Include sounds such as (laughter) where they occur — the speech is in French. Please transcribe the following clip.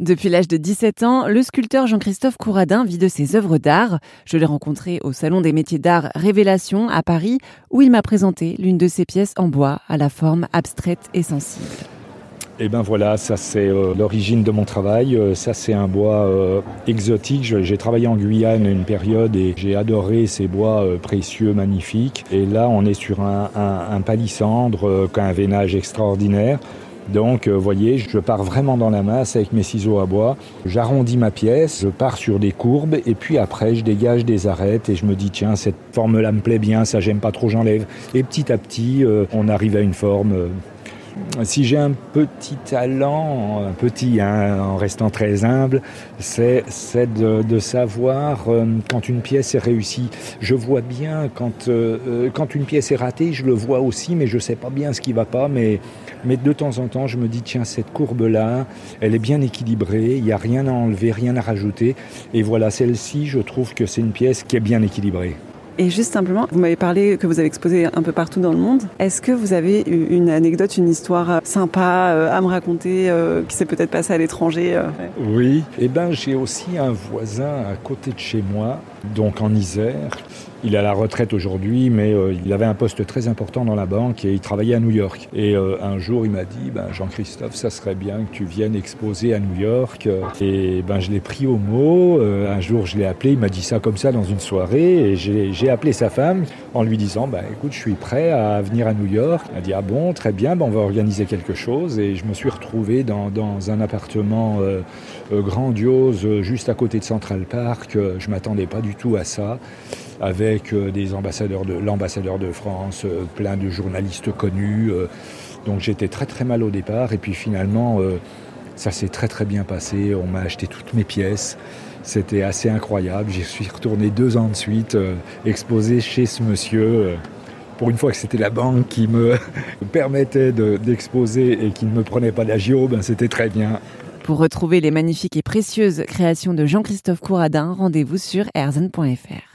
Depuis l'âge de 17 ans, le sculpteur Jean-Christophe Couradin vit de ses œuvres d'art. Je l'ai rencontré au Salon des métiers d'art Révélation à Paris, où il m'a présenté l'une de ses pièces en bois à la forme abstraite et sensible. Et eh ben voilà, ça c'est euh, l'origine de mon travail. Euh, ça c'est un bois euh, exotique. J'ai travaillé en Guyane une période et j'ai adoré ces bois précieux, magnifiques. Et là on est sur un, palissandre qui un veinage extraordinaire. Donc, vous euh, voyez, je pars vraiment dans la masse avec mes ciseaux à bois. J'arrondis ma pièce, je pars sur des courbes et puis après, je dégage des arêtes et je me dis, tiens, cette forme-là me plaît bien, ça j'aime pas trop, j'enlève. Et petit à petit, euh, on arrive à une forme euh, si j'ai un petit talent, un petit hein, en restant très humble, c'est de, savoir euh, quand une pièce est réussie. Je vois bien quand, euh, euh, quand une pièce est ratée, je le vois aussi, mais je ne sais pas bien ce qui va pas. Mais, mais de temps en temps, je me dis, tiens, cette courbe-là, elle est bien équilibrée, il n'y a rien à enlever, rien à rajouter. Et voilà, celle-ci, je trouve que c'est une pièce qui est bien équilibrée. Et juste simplement, vous m'avez parlé que vous avez exposé un peu partout dans le monde. Est-ce que vous avez une anecdote, une histoire euh, sympa euh, à me raconter euh, qui s'est peut-être passée à l'étranger Oui. Eh ben, j'ai aussi un voisin à côté de chez moi, donc en Isère, il est à la retraite aujourd'hui, mais euh, il avait un poste très important dans la banque et il travaillait à New York. Et euh, un jour, il m'a dit ben, Jean-Christophe, ça serait bien que tu viennes exposer à New York. Et ben, je l'ai pris au mot. Euh, un jour, je l'ai appelé. Il m'a dit ça comme ça dans une soirée. Et j'ai appelé sa femme en lui disant ben, Écoute, je suis prêt à venir à New York. Elle a dit Ah bon, très bien, ben, on va organiser quelque chose. Et je me suis retrouvé dans, dans un appartement grandiose juste à côté de Central Park. Je m'attendais pas du tout à ça avec euh, des ambassadeurs de l'ambassadeur de France, euh, plein de journalistes connus. Euh. donc j'étais très très mal au départ et puis finalement ça s'est très très bien passé. On m'a acheté toutes mes pièces. C'était assez incroyable. J'y suis retourné deux ans de suite, exposé chez ce monsieur. pour une fois que c'était la banque qui me (laughs) permettait d'exposer et qui ne me prenait pas d'agio, ben c'était très bien. Pour retrouver les magnifiques et précieuses créations de Jean-Christophe Couradin, rendez-vous sur erzen.fr.